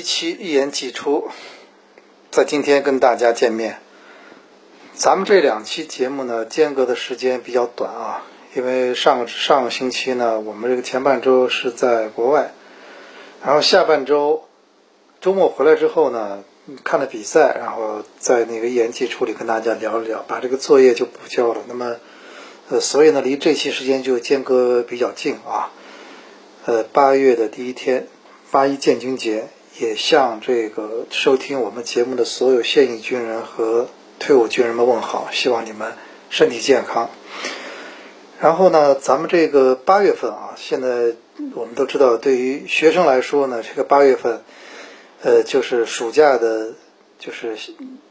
一期一言既出，在今天跟大家见面。咱们这两期节目呢，间隔的时间比较短啊，因为上上个星期呢，我们这个前半周是在国外，然后下半周周末回来之后呢，看了比赛，然后在那个一言既出里跟大家聊一聊，把这个作业就补交了。那么，呃，所以呢，离这期时间就间隔比较近啊。呃，八月的第一天。八一建军节，也向这个收听我们节目的所有现役军人和退伍军人们问好，希望你们身体健康。然后呢，咱们这个八月份啊，现在我们都知道，对于学生来说呢，这个八月份，呃，就是暑假的，就是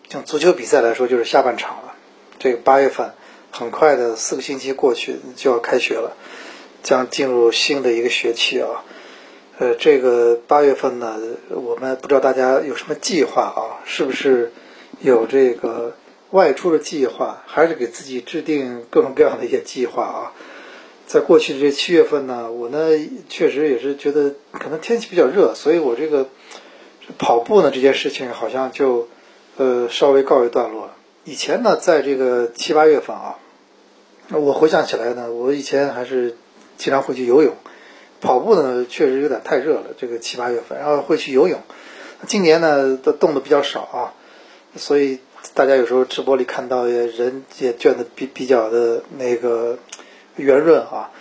像足球比赛来说，就是下半场了。这个八月份很快的四个星期过去就要开学了，将进入新的一个学期啊。呃，这个八月份呢，我们不知道大家有什么计划啊？是不是有这个外出的计划，还是给自己制定各种各样的一些计划啊？在过去的这七月份呢，我呢确实也是觉得可能天气比较热，所以我这个跑步呢这件事情好像就呃稍微告一段落。以前呢，在这个七八月份啊，我回想起来呢，我以前还是经常会去游泳。跑步呢，确实有点太热了，这个七八月份，然后会去游泳。今年呢，都动的比较少啊，所以大家有时候直播里看到也人也卷的比比较的那个圆润啊。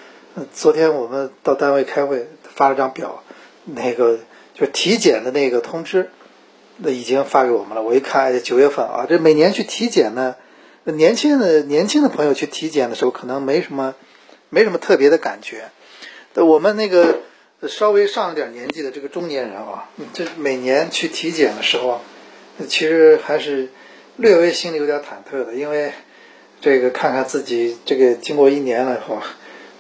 昨天我们到单位开会，发了张表，那个就体检的那个通知，那已经发给我们了。我一看，九月份啊，这每年去体检呢，年轻的年轻的朋友去体检的时候，可能没什么没什么特别的感觉。我们那个稍微上了点年纪的这个中年人啊，这每年去体检的时候，其实还是略微心里有点忐忑的，因为这个看看自己这个经过一年了以后，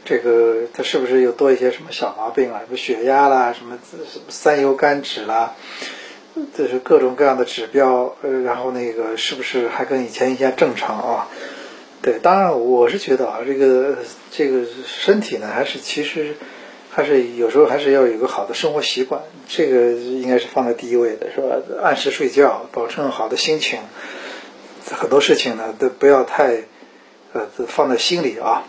这个他是不是又多一些什么小毛病啊？什么血压啦，什么什么三油甘脂啦，这是各种各样的指标，呃，然后那个是不是还跟以前一样正常啊？对，当然我是觉得啊，这个这个身体呢，还是其实还是有时候还是要有个好的生活习惯，这个应该是放在第一位的，是吧？按时睡觉，保证好的心情，很多事情呢都不要太呃放在心里啊。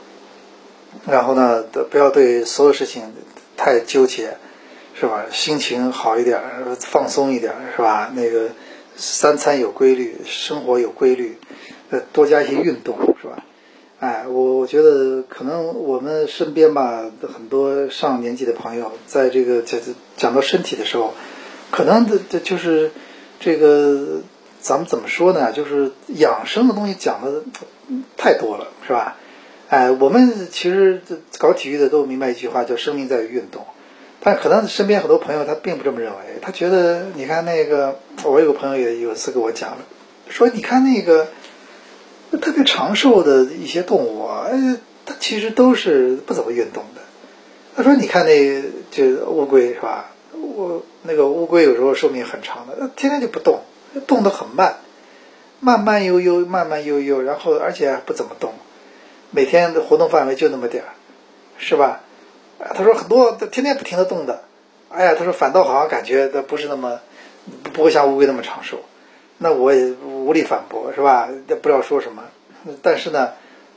然后呢都，不要对所有事情太纠结，是吧？心情好一点，放松一点，是吧？那个三餐有规律，生活有规律。呃，多加一些运动，是吧？哎，我我觉得可能我们身边吧，很多上年纪的朋友，在这个讲讲到身体的时候，可能的这就是这个，咱们怎么说呢？就是养生的东西讲的太多了，是吧？哎，我们其实搞体育的都明白一句话，叫“生命在于运动”，但可能身边很多朋友他并不这么认为，他觉得你看那个，我有个朋友也有次跟我讲了，说你看那个。特别长寿的一些动物啊，它其实都是不怎么运动的。他说：“你看那就乌龟是吧？我那个乌龟有时候寿命很长的，天天就不动，动得很慢，慢慢悠悠，慢慢悠悠，然后而且不怎么动，每天的活动范围就那么点儿，是吧？”他说：“很多天天不停的动的，哎呀，他说反倒好像感觉它不是那么不会像乌龟那么长寿。”那我也无力反驳，是吧？也不知道说什么。但是呢，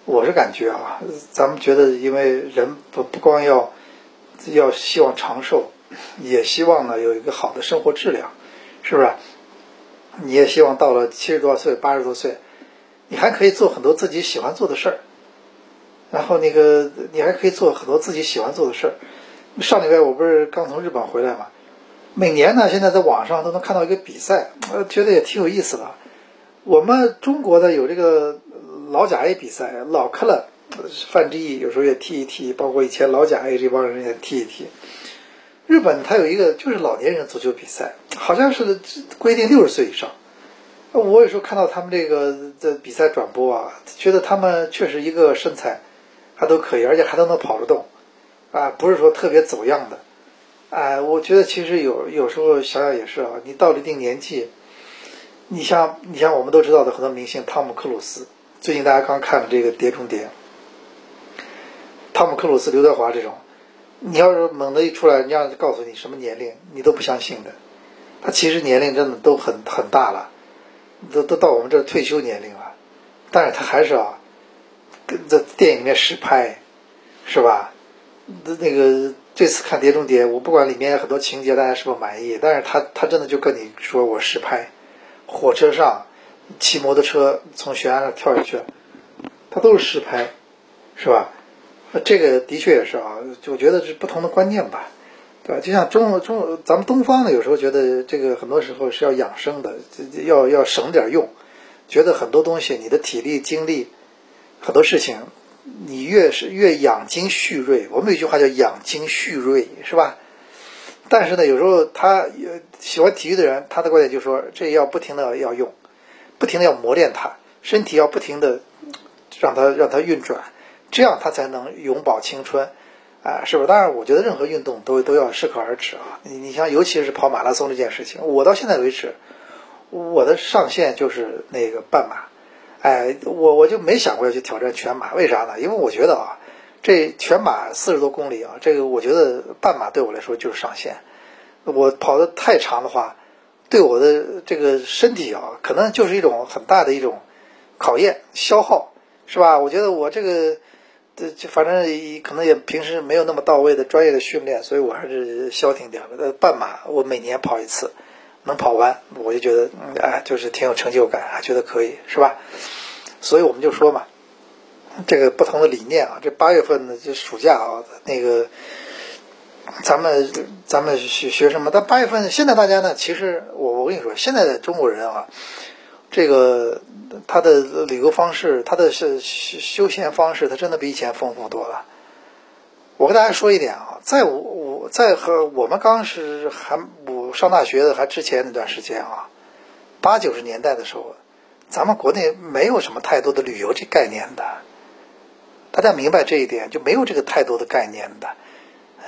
我是感觉啊，咱们觉得，因为人不不光要要希望长寿，也希望呢有一个好的生活质量，是不是？你也希望到了七十多岁、八十多岁，你还可以做很多自己喜欢做的事儿。然后那个，你还可以做很多自己喜欢做的事儿。上礼拜我不是刚从日本回来嘛？每年呢，现在在网上都能看到一个比赛，呃，觉得也挺有意思的。我们中国的有这个老甲 A 比赛，老克了，范志毅有时候也踢一踢，包括以前老甲 A 这帮人也踢一踢。日本它有一个就是老年人足球比赛，好像是规定六十岁以上。我有时候看到他们这个的比赛转播啊，觉得他们确实一个身材还都可以，而且还都能跑得动，啊，不是说特别走样的。哎，我觉得其实有有时候想想也是啊，你到了一定年纪，你像你像我们都知道的很多明星，汤姆克鲁斯，最近大家刚看了这个《碟中谍》，汤姆克鲁斯、刘德华这种，你要是猛的一出来，人家告诉你什么年龄，你都不相信的。他其实年龄真的都很很大了，都都到我们这退休年龄了，但是他还是啊，跟在电影里面实拍，是吧？那那个这次看《碟中谍》，我不管里面很多情节大家是否满意，但是他他真的就跟你说我实拍，火车上骑摩托车从悬崖上跳下去，他都是实拍，是吧？这个的确也是啊，就觉得是不同的观念吧。对吧？就像中中咱们东方呢，有时候觉得这个很多时候是要养生的，要要省点用，觉得很多东西你的体力精力，很多事情你越是越养精蓄锐。我们有句话叫养精蓄锐，是吧？但是呢，有时候他喜欢体育的人，他的观点就是说，这要不停的要用，不停的要磨练他，身体要不停的让它让它运转，这样它才能永葆青春。啊，是不是？当然，我觉得任何运动都都要适可而止啊。你你像，尤其是跑马拉松这件事情，我到现在为止，我的上限就是那个半马。哎，我我就没想过要去挑战全马，为啥呢？因为我觉得啊，这全马四十多公里啊，这个我觉得半马对我来说就是上限。我跑的太长的话，对我的这个身体啊，可能就是一种很大的一种考验、消耗，是吧？我觉得我这个。这就反正可能也平时没有那么到位的专业的训练，所以我还是消停点了。半马我每年跑一次，能跑完我就觉得哎，就是挺有成就感，还觉得可以，是吧？所以我们就说嘛，这个不同的理念啊，这八月份呢就暑假啊，那个咱们咱们学学什么？但八月份现在大家呢，其实我我跟你说，现在的中国人啊，这个。他的旅游方式，他的是休休闲方式，他真的比以前丰富多了。我跟大家说一点啊，在我我在和我们刚是还我上大学的还之前那段时间啊，八九十年代的时候，咱们国内没有什么太多的旅游这概念的。大家明白这一点，就没有这个太多的概念的，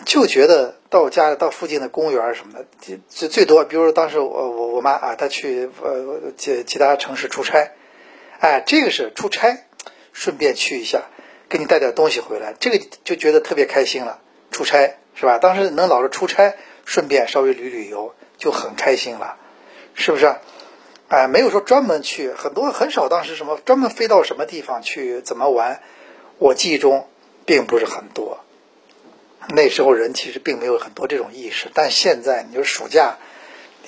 就觉得到家到附近的公园什么的，最最多，比如说当时我我我妈啊，她去呃其其他城市出差。哎，这个是出差，顺便去一下，给你带点东西回来，这个就觉得特别开心了。出差是吧？当时能老是出差，顺便稍微旅旅游，就很开心了，是不是？哎，没有说专门去，很多很少。当时什么专门飞到什么地方去怎么玩？我记忆中并不是很多。那时候人其实并没有很多这种意识，但现在你说暑假，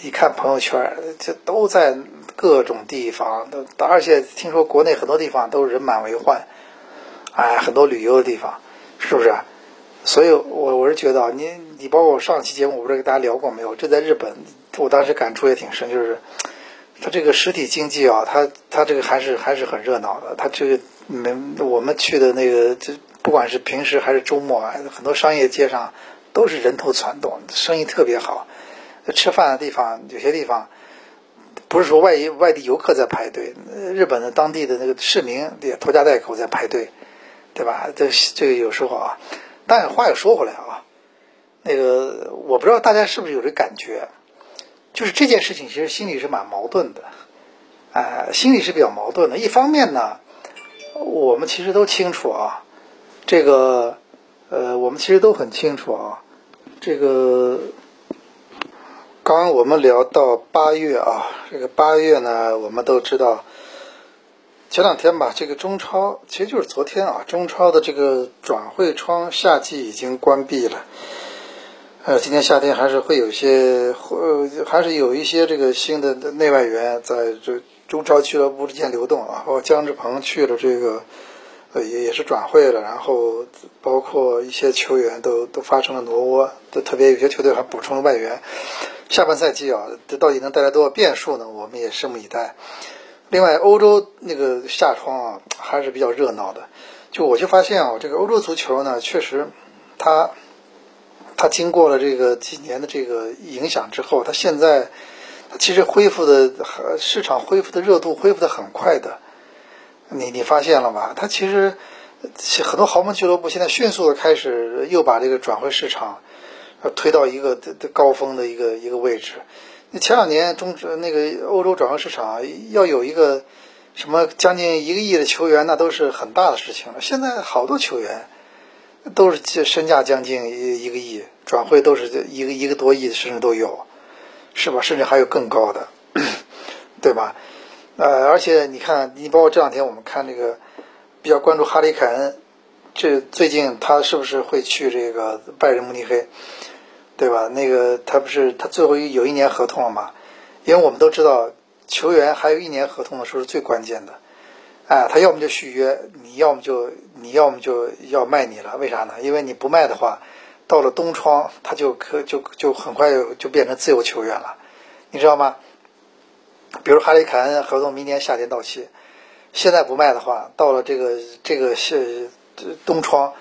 一看朋友圈，这都在。各种地方都，而且听说国内很多地方都人满为患，哎，很多旅游的地方，是不是？所以，我我是觉得啊，你你包括我上期节目，我不知道跟大家聊过没有？这在日本，我当时感触也挺深，就是它这个实体经济啊，它它这个还是还是很热闹的。它这个没我们去的那个，这不管是平时还是周末啊，很多商业街上都是人头攒动，生意特别好。吃饭的地方，有些地方。不是说外外地游客在排队，日本的当地的那个市民也拖家带口在排队，对吧？这这个有时候啊，但话又说回来啊，那个我不知道大家是不是有这感觉，就是这件事情其实心里是蛮矛盾的，啊，心里是比较矛盾的。一方面呢，我们其实都清楚啊，这个呃，我们其实都很清楚啊，这个。刚刚我们聊到八月啊，这个八月呢，我们都知道，前两天吧，这个中超其实就是昨天啊，中超的这个转会窗夏季已经关闭了。呃，今年夏天还是会有些，呃，还是有一些这个新的内外援在这中超俱乐部之间流动啊。包括姜志鹏去了这个，呃，也也是转会了，然后包括一些球员都都发生了挪窝，都特别有些球队还补充了外援。下半赛季啊，这到底能带来多少变数呢？我们也拭目以待。另外，欧洲那个夏窗啊，还是比较热闹的。就我就发现啊，这个欧洲足球呢，确实，它它经过了这个几年的这个影响之后，它现在它其实恢复的市场恢复的热度恢复的很快的。你你发现了吧？它其实很多豪门俱乐部现在迅速的开始又把这个转会市场。推到一个高峰的一个一个位置。前两年中那个欧洲转会市场要有一个什么将近一个亿的球员，那都是很大的事情了。现在好多球员，都是身价将近一一个亿，转会都是一个一个多亿，甚至都有，是吧？甚至还有更高的，对吧？呃，而且你看，你包括这两天我们看这个比较关注哈里凯恩，这最近他是不是会去这个拜仁慕尼黑，对吧？那个他不是他最后有一年合同了吗？因为我们都知道，球员还有一年合同的时候是最关键的，哎，他要么就续约，你要么就你要么就要卖你了，为啥呢？因为你不卖的话，到了冬窗他就可就就很快就变成自由球员了，你知道吗？比如哈里凯恩合同明年夏天到期，现在不卖的话，到了这个这个是冬窗，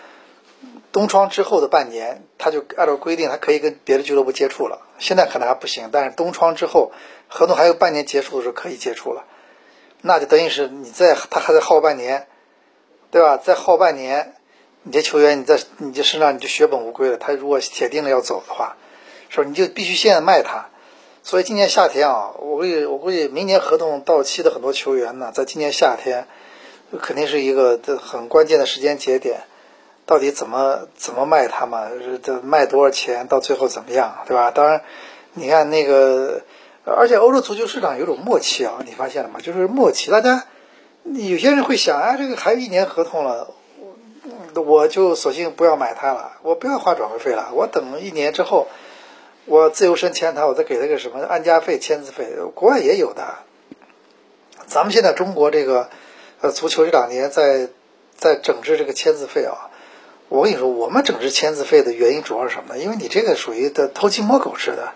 冬窗之后的半年，他就按照规定，他可以跟别的俱乐部接触了。现在可能还不行，但是冬窗之后，合同还有半年结束的时候可以接触了，那就等于是你在他还在耗半年，对吧？再耗半年，你这球员你在你这身上你就血本无归了。他如果铁定了要走的话，是吧？你就必须现在卖他。所以今年夏天啊，我估计我估计明年合同到期的很多球员呢，在今年夏天，肯定是一个很关键的时间节点，到底怎么怎么卖他们，这卖多少钱，到最后怎么样，对吧？当然，你看那个，而且欧洲足球市场有种默契啊，你发现了吗？就是默契，大家有些人会想啊，这个还有一年合同了，我就索性不要买他了，我不要花转会费了，我等一年之后。我自由身签他，我再给他个什么安家费、签字费，国外也有的。咱们现在中国这个呃足球这两年在在整治这个签字费啊。我跟你说，我们整治签字费的原因主要是什么？因为你这个属于的偷鸡摸狗似的，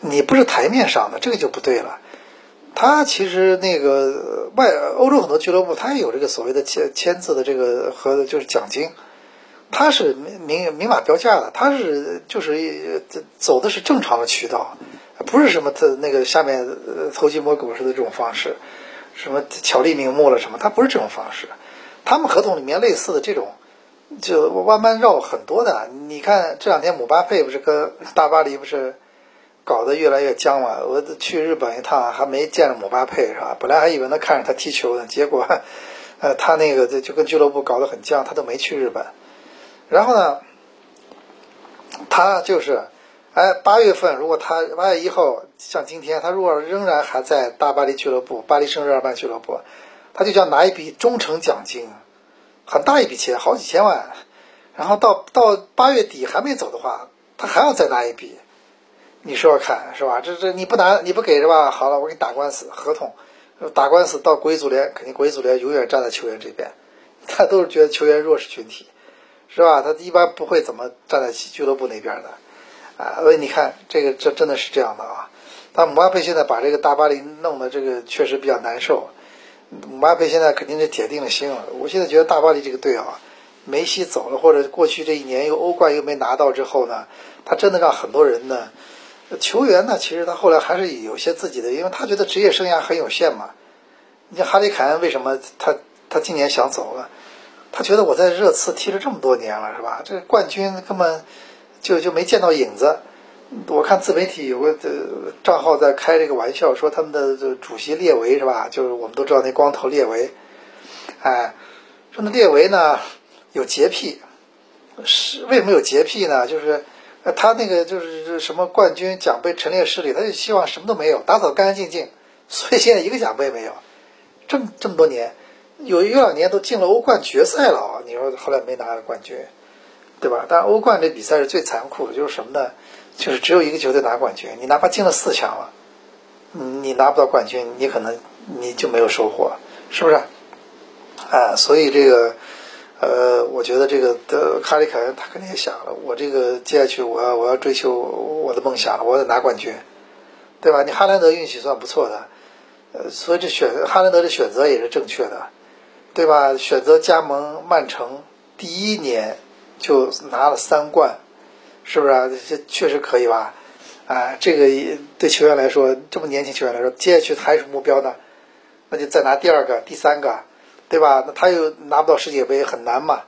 你不是台面上的，这个就不对了。他其实那个外欧洲很多俱乐部，他也有这个所谓的签签字的这个和就是奖金。他是明明明码标价的，他是就是走的是正常的渠道，不是什么他那个下面偷鸡摸狗似的这种方式，什么巧立名目了什么，他不是这种方式。他们合同里面类似的这种，就弯弯绕很多的。你看这两天姆巴佩不是跟大巴黎不是搞得越来越僵嘛？我去日本一趟还没见着姆巴佩是吧？本来还以为能看着他踢球呢，结果呃他那个就跟俱乐部搞得很僵，他都没去日本。然后呢，他就是，哎，八月份如果他八月一号像今天，他如果仍然还在大巴黎俱乐部、巴黎圣日耳曼俱乐部，他就想拿一笔忠诚奖金，很大一笔钱，好几千万。然后到到八月底还没走的话，他还要再拿一笔，你说说看是吧？这这你不拿你不给是吧？好了，我给你打官司，合同打官司到国际足联，肯定国际足联永远站在球员这边，他都是觉得球员弱势群体。是吧？他一般不会怎么站在俱乐部那边的，啊，所以你看这个，这真的是这样的啊。但姆巴佩现在把这个大巴黎弄得这个确实比较难受。姆巴佩现在肯定是铁定了心了。我现在觉得大巴黎这个队啊，梅西走了，或者过去这一年又欧冠又没拿到之后呢，他真的让很多人呢，球员呢，其实他后来还是有些自己的，因为他觉得职业生涯很有限嘛。你像哈里凯恩为什么他他今年想走了？他觉得我在热刺踢了这么多年了，是吧？这冠军根本就就没见到影子。我看自媒体有个账号在开这个玩笑，说他们的主席列维是吧？就是我们都知道那光头列维，哎，说那列维呢有洁癖，是为什么有洁癖呢？就是他那个就是什么冠军奖杯陈列室里，他就希望什么都没有，打扫干干净净，所以现在一个奖杯没有，这么这么多年。有一两年都进了欧冠决赛了啊！你说后来没拿冠军，对吧？但欧冠这比赛是最残酷的，就是什么呢？就是只有一个球队拿冠军，你哪怕进了四强了，你拿不到冠军，你可能你就没有收获，是不是？啊，所以这个，呃，我觉得这个的哈里凯恩他肯定也想了，我这个接下去我要我要追求我的梦想了，我得拿冠军，对吧？你哈兰德运气算不错的，呃，所以这选哈兰德的选择也是正确的。对吧？选择加盟曼城，第一年就拿了三冠，是不是啊？这确实可以吧？啊，这个对球员来说，这么年轻球员来说，接下去还有目标呢？那就再拿第二个、第三个，对吧？那他又拿不到世界杯，很难嘛。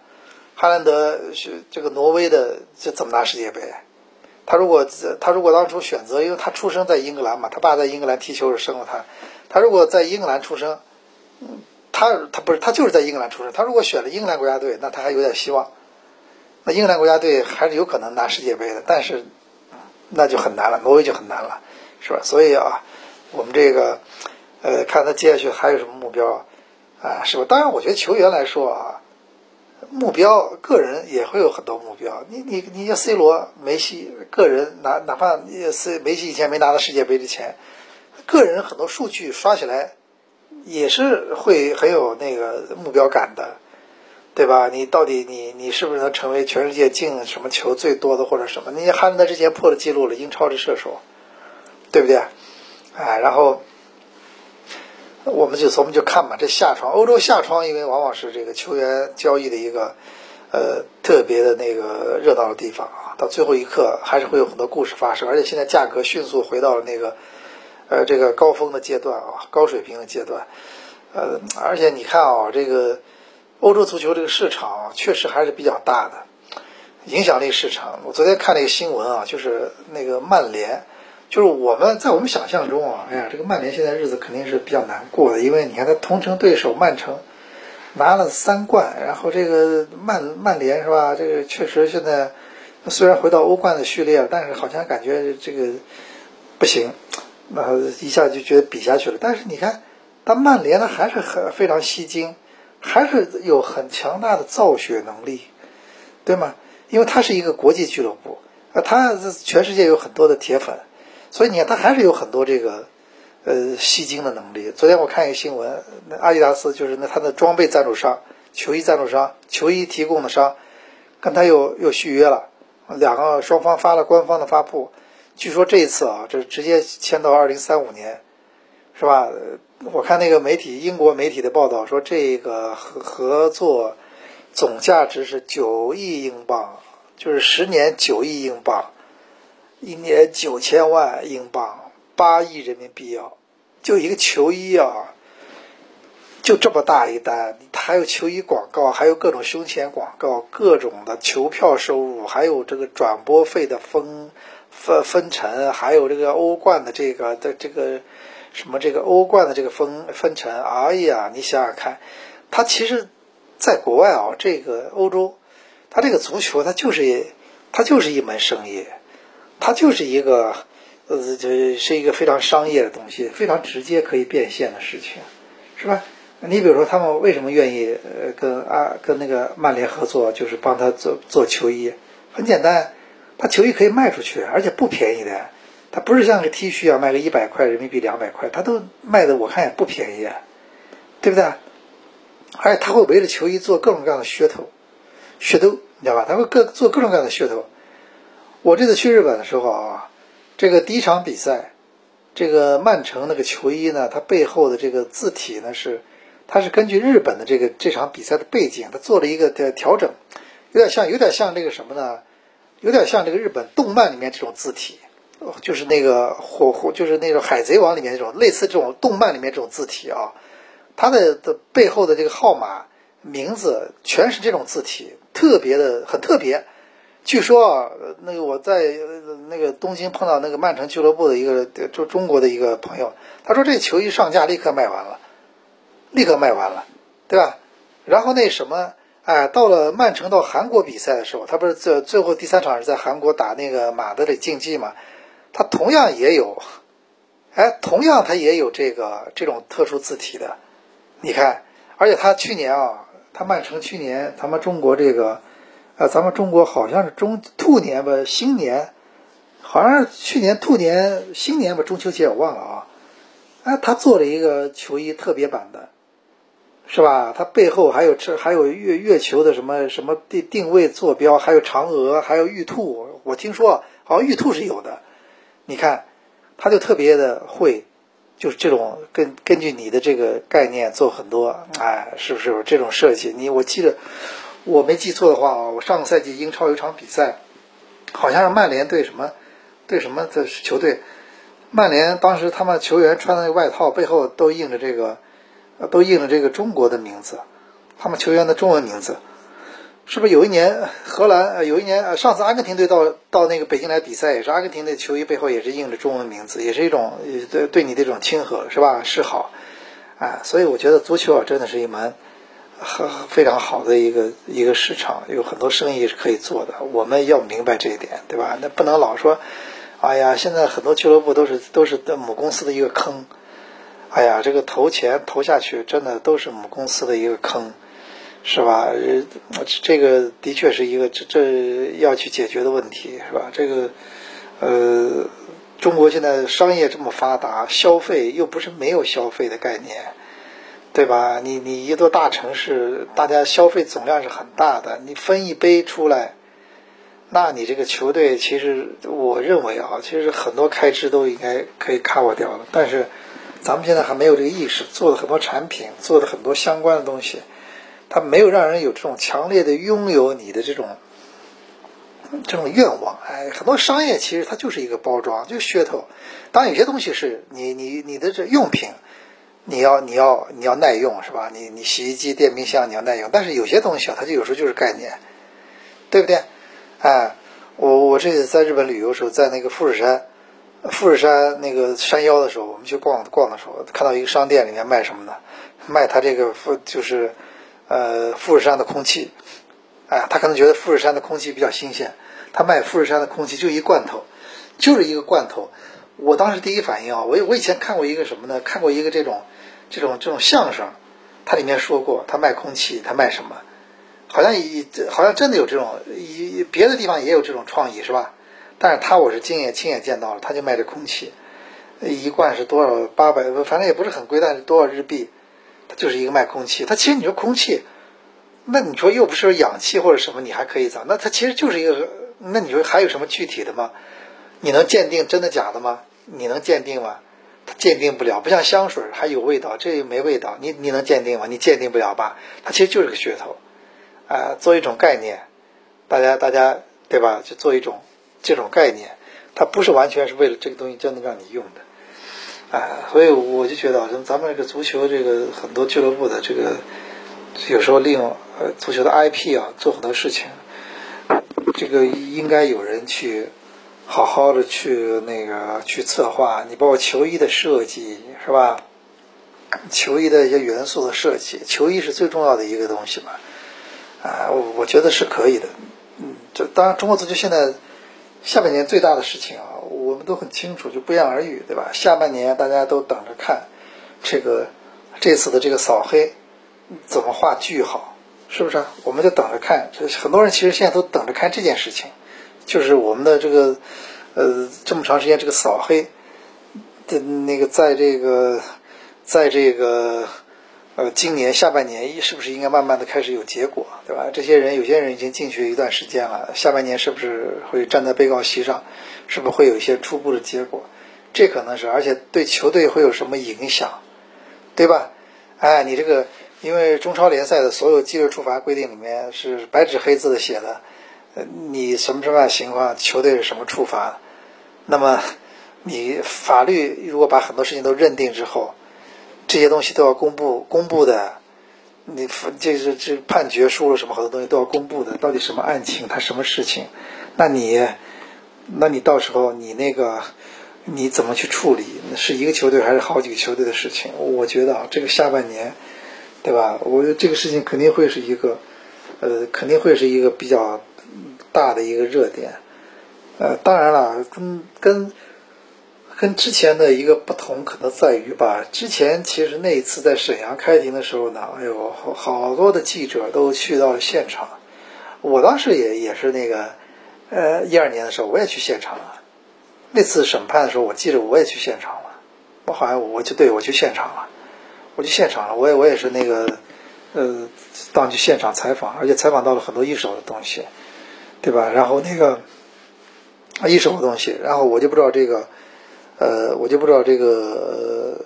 哈兰德是这个挪威的，这怎么拿世界杯？他如果他如果当初选择，因为他出生在英格兰嘛，他爸在英格兰踢球是生了他，他如果在英格兰出生，他他不是他就是在英格兰出生，他如果选了英格兰国家队，那他还有点希望。那英格兰国家队还是有可能拿世界杯的，但是那就很难了，挪威就很难了，是吧？所以啊，我们这个呃，看他接下去还有什么目标啊，是吧？当然，我觉得球员来说啊，目标个人也会有很多目标。你你你像 C 罗、梅西，个人哪哪怕 C 梅西以前没拿到世界杯之前，个人很多数据刷起来也是会很有那个目标感的。对吧？你到底你你是不是能成为全世界进什么球最多的或者什么？你哈兰德之前破了记录了，英超的射手，对不对？哎，然后我们就我们就看吧，这夏窗，欧洲夏窗，因为往往是这个球员交易的一个呃特别的那个热闹的地方啊，到最后一刻还是会有很多故事发生，而且现在价格迅速回到了那个呃这个高峰的阶段啊，高水平的阶段，呃，而且你看啊，这个。欧洲足球这个市场确实还是比较大的，影响力市场。我昨天看了一个新闻啊，就是那个曼联，就是我们在我们想象中啊，哎呀，这个曼联现在日子肯定是比较难过的，因为你看他同城对手曼城拿了三冠，然后这个曼曼联是吧？这个确实现在虽然回到欧冠的序列，但是好像感觉这个不行，那一下就觉得比下去了。但是你看，他曼联呢还是很非常吸睛。还是有很强大的造血能力，对吗？因为它是一个国际俱乐部，啊，它全世界有很多的铁粉，所以你看它还是有很多这个呃吸金的能力。昨天我看一个新闻，那阿迪达斯就是那它的装备赞助商、球衣赞助商、球衣提供的商，跟他又又续约了，两个双方发了官方的发布，据说这一次啊，这直接签到二零三五年，是吧？我看那个媒体，英国媒体的报道说，这个合合作总价值是九亿英镑，就是十年九亿英镑，一年九千万英镑，八亿人民币啊！就一个球衣啊，就这么大一单，还有球衣广告，还有各种胸前广告，各种的球票收入，还有这个转播费的分分分成，还有这个欧冠的这个的这个。什么这个欧冠的这个分分成？哎呀，你想想看，它其实，在国外啊，这个欧洲，它这个足球，它就是它就是一门生意，它就是一个呃，这是一个非常商业的东西，非常直接可以变现的事情，是吧？你比如说，他们为什么愿意呃跟啊跟那个曼联合作，就是帮他做做球衣？很简单，他球衣可以卖出去，而且不便宜的。它不是像个 T 恤啊，卖个一百块人民币、两百块，它都卖的我看也不便宜，对不对？而且他会围着球衣做各种各样的噱头，噱头，你知道吧？他会各做各种各样的噱头。我这次去日本的时候啊，这个第一场比赛，这个曼城那个球衣呢，它背后的这个字体呢是，它是根据日本的这个这场比赛的背景，它做了一个的调整，有点像，有点像这个什么呢？有点像这个日本动漫里面这种字体。就是那个火火，就是那种海贼王里面那种类似这种动漫里面这种字体啊，它的的背后的这个号码名字全是这种字体，特别的很特别。据说啊，那个我在那个东京碰到那个曼城俱乐部的一个就中国的一个朋友，他说这球衣上架立刻卖完了，立刻卖完了，对吧？然后那什么，哎，到了曼城到韩国比赛的时候，他不是最最后第三场是在韩国打那个马德里竞技嘛？他同样也有，哎，同样他也有这个这种特殊字体的，你看，而且他去年啊，他曼城去年咱们中国这个，呃，咱们中国好像是中兔年吧，新年，好像是去年兔年新年吧，中秋节我忘了啊，哎，他做了一个球衣特别版的，是吧？它背后还有这还有月月球的什么什么定定位坐标，还有嫦娥，还有玉兔，我听说好像玉兔是有的。你看，他就特别的会，就是这种根根据你的这个概念做很多，哎，是不是这种设计？你我记得我没记错的话啊，我上个赛季英超有场比赛，好像是曼联对什么对什么的球队，曼联当时他们球员穿的外套背后都印着这个，都印着这个中国的名字，他们球员的中文名字。是不是有一年荷兰？有一年上次阿根廷队到到那个北京来比赛，也是阿根廷的球衣背后也是印着中文名字，也是一种对对你的这种亲和，是吧？示好，啊，所以我觉得足球啊，真的是一门很非常好的一个一个市场，有很多生意是可以做的。我们要明白这一点，对吧？那不能老说，哎呀，现在很多俱乐部都是都是母公司的一个坑。哎呀，这个投钱投下去，真的都是母公司的一个坑，是吧？这个的确是一个这这要去解决的问题，是吧？这个呃，中国现在商业这么发达，消费又不是没有消费的概念。对吧？你你一座大城市，大家消费总量是很大的，你分一杯出来，那你这个球队其实我认为啊，其实很多开支都应该可以 cover 掉了。但是咱们现在还没有这个意识，做的很多产品，做的很多相关的东西，它没有让人有这种强烈的拥有你的这种这种愿望。哎，很多商业其实它就是一个包装，就噱头。当然有些东西是你你你的这用品。你要你要你要耐用是吧？你你洗衣机、电冰箱你要耐用，但是有些东西啊，它就有时候就是概念，对不对？哎，我我这次在日本旅游的时候，在那个富士山，富士山那个山腰的时候，我们去逛逛的时候，看到一个商店里面卖什么呢？卖他这个富就是呃富士山的空气，哎，他可能觉得富士山的空气比较新鲜，他卖富士山的空气就一罐头，就是一个罐头。我当时第一反应啊，我我以前看过一个什么呢？看过一个这种。这种这种相声，它里面说过，他卖空气，他卖什么？好像一好像真的有这种，一别的地方也有这种创意，是吧？但是他我是亲眼亲眼见到了，他就卖这空气，一罐是多少？八百，反正也不是很贵，但是多少日币？它就是一个卖空气。它其实你说空气，那你说又不是氧气或者什么，你还可以咋？那它其实就是一个，那你说还有什么具体的吗？你能鉴定真的假的吗？你能鉴定吗？它鉴定不了，不像香水还有味道，这没味道，你你能鉴定吗？你鉴定不了吧？它其实就是个噱头，啊，做一种概念，大家大家对吧？就做一种这种概念，它不是完全是为了这个东西真的让你用的，啊，所以我就觉得，咱们这个足球这个很多俱乐部的这个有时候利用呃足球的 IP 啊做很多事情，这个应该有人去。好好的去那个去策划，你包括球衣的设计是吧？球衣的一些元素的设计，球衣是最重要的一个东西嘛？啊，我我觉得是可以的。嗯，就当然中国足球现在下半年最大的事情啊，我们都很清楚，就不言而喻，对吧？下半年大家都等着看这个这次的这个扫黑怎么画句号，是不是？我们就等着看，这很多人其实现在都等着看这件事情。就是我们的这个，呃，这么长时间这个扫黑的那个，在这个，在这个，呃，今年下半年是不是应该慢慢的开始有结果，对吧？这些人有些人已经进去一段时间了，下半年是不是会站在被告席上？是不是会有一些初步的结果？这可能是，而且对球队会有什么影响，对吧？哎，你这个，因为中超联赛的所有纪律处罚规定里面是白纸黑字的写的。呃你什么什么样情况，球队是什么处罚？那么，你法律如果把很多事情都认定之后，这些东西都要公布公布的。你这是这判决书了什么好多东西都要公布的，到底什么案情，他什么事情？那你，那你到时候你那个你怎么去处理？是一个球队还是好几个球队的事情？我觉得啊，这个下半年，对吧？我觉得这个事情肯定会是一个，呃，肯定会是一个比较。大的一个热点，呃，当然了，跟跟跟之前的一个不同，可能在于吧，之前其实那一次在沈阳开庭的时候呢，哎呦，好多的记者都去到了现场，我当时也也是那个，呃，一二年的时候我也去现场了，那次审判的时候，我记得我也去现场了，我好像我就对我去现场了，我去现场了，我也我也是那个，呃，当去现场采访，而且采访到了很多一手的东西。对吧？然后那个一手的东西，然后我就不知道这个，呃，我就不知道这个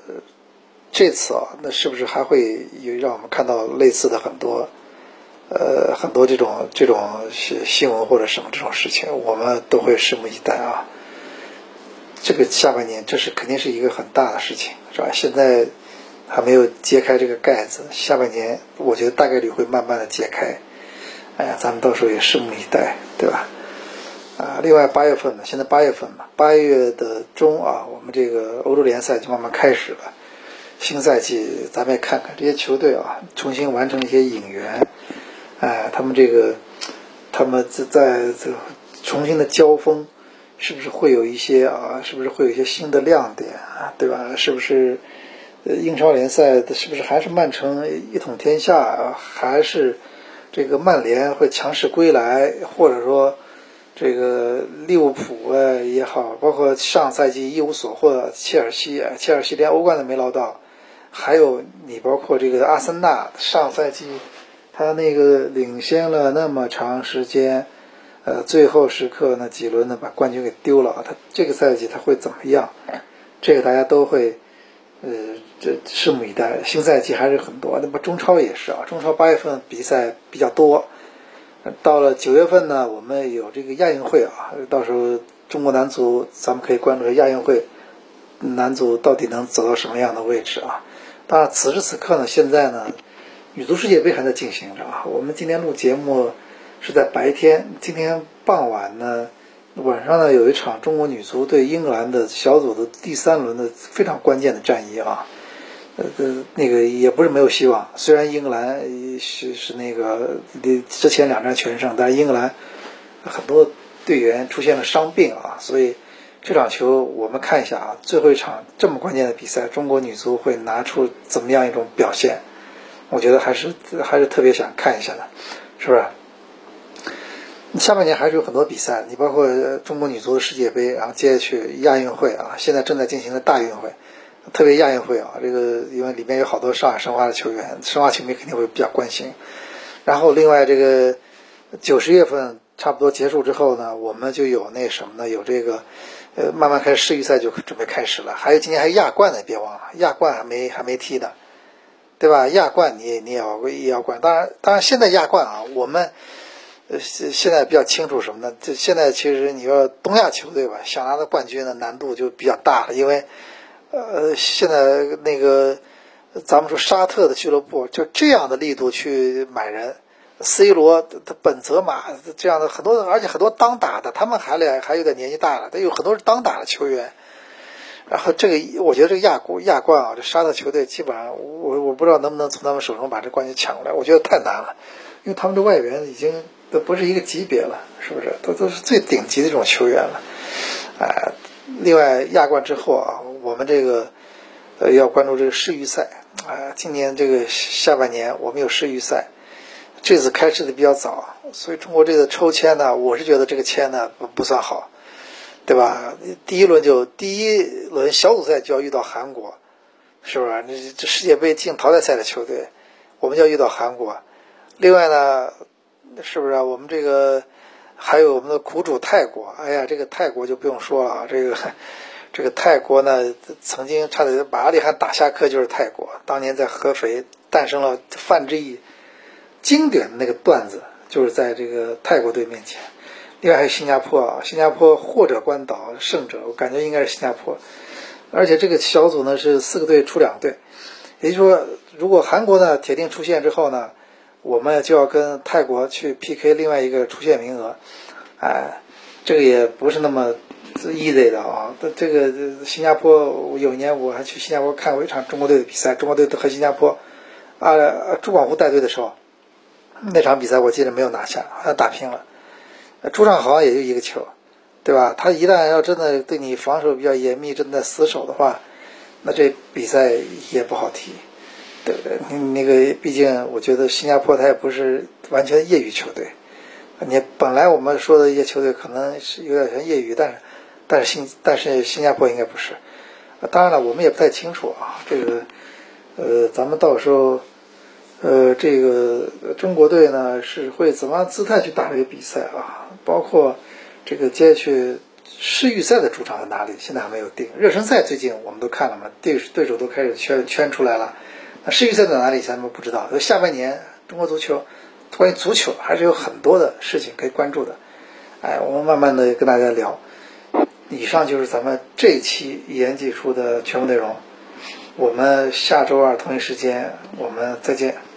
这次啊，那是不是还会有让我们看到类似的很多，呃，很多这种这种新新闻或者什么这种事情，我们都会拭目以待啊。这个下半年这是肯定是一个很大的事情，是吧？现在还没有揭开这个盖子，下半年我觉得大概率会慢慢的揭开。哎呀，咱们到时候也拭目以待，对吧？啊，另外八月份呢，现在八月份嘛，八月的中啊，我们这个欧洲联赛就慢慢开始了。新赛季咱们也看看这些球队啊，重新完成一些引援，哎，他们这个他们在在这重新的交锋，是不是会有一些啊？是不是会有一些新的亮点啊？对吧？是不是英超联赛是不是还是曼城一统天下，还是这个曼联会强势归来，或者说？这个利物浦啊也好，包括上赛季一无所获切尔西，切尔西连欧冠都没捞到，还有你包括这个阿森纳，上赛季他那个领先了那么长时间，呃，最后时刻那几轮呢把冠军给丢了，他这个赛季他会怎么样？这个大家都会，呃，这拭目以待。新赛季还是很多，那么中超也是啊，中超八月份比赛比较多。到了九月份呢，我们有这个亚运会啊，到时候中国男足咱们可以关注下亚运会，男足到底能走到什么样的位置啊？当然，此时此刻呢，现在呢，女足世界杯还在进行着啊。我们今天录节目是在白天，今天傍晚呢，晚上呢有一场中国女足对英格兰的小组的第三轮的非常关键的战役啊。呃，那个也不是没有希望。虽然英格兰是是那个之前两战全胜，但是英格兰很多队员出现了伤病啊，所以这场球我们看一下啊，最后一场这么关键的比赛，中国女足会拿出怎么样一种表现？我觉得还是还是特别想看一下的，是不是？下半年还是有很多比赛，你包括中国女足的世界杯，然后接下去亚运会啊，现在正在进行的大运会。特别亚运会啊，这个因为里面有好多上海申花的球员，申花球迷肯定会比较关心。然后另外这个九十月份差不多结束之后呢，我们就有那什么呢？有这个呃，慢慢开始世预赛就准备开始了。还有今年还有亚冠呢，别忘了，亚冠还没还没踢呢，对吧？亚冠你你也要也要冠。当然当然现在亚冠啊，我们呃现现在比较清楚什么呢？这现在其实你说东亚球队吧，想拿到冠军的难度就比较大了，因为。呃，现在那个，咱们说沙特的俱乐部就这样的力度去买人，C 罗、他本泽马这样的很多，而且很多当打的，他们还俩还有点年纪大了，他有很多是当打的球员。然后这个，我觉得这个亚冠亚冠啊，这沙特球队基本上，我我不知道能不能从他们手中把这冠军抢过来，我觉得太难了，因为他们的外援已经都不是一个级别了，是不是？都都是最顶级的这种球员了，哎。另外，亚冠之后啊，我们这个呃要关注这个世预赛啊。今年这个下半年我们有世预赛，这次开始的比较早，所以中国这个抽签呢，我是觉得这个签呢不不算好，对吧？第一轮就第一轮小组赛就要遇到韩国，是不是？这这世界杯进淘汰赛的球队，我们要遇到韩国。另外呢，是不是我们这个？还有我们的苦主泰国，哎呀，这个泰国就不用说了啊，这个这个泰国呢，曾经差点把阿里汗打下课，就是泰国。当年在合肥诞生了范志毅经典的那个段子，就是在这个泰国队面前。另外还有新加坡啊，新加坡或者关岛胜者，我感觉应该是新加坡。而且这个小组呢是四个队出两队，也就是说，如果韩国呢铁定出线之后呢。我们就要跟泰国去 PK 另外一个出线名额，哎，这个也不是那么 easy 的啊。这个新加坡有一年我还去新加坡看过一场中国队的比赛，中国队和新加坡，啊，朱广沪带队的时候，那场比赛我记得没有拿下，好像打平了，主场好像也就一个球，对吧？他一旦要真的对你防守比较严密，真的死守的话，那这比赛也不好踢。对不对？那个，毕竟我觉得新加坡他也不是完全业余球队。你本来我们说的一些球队可能是有点像业余，但是但是新但是新加坡应该不是。当然了，我们也不太清楚啊。这个呃，咱们到时候呃，这个中国队呢是会怎么样姿态去打这个比赛啊？包括这个接下去世预赛的主场在哪里，现在还没有定。热身赛最近我们都看了嘛，对对手都开始圈圈出来了。那世预赛在哪里？咱们不知道。下半年中国足球，关于足球还是有很多的事情可以关注的。哎，我们慢慢的跟大家聊。以上就是咱们这期一言既出的全部内容。我们下周二同一时间，我们再见。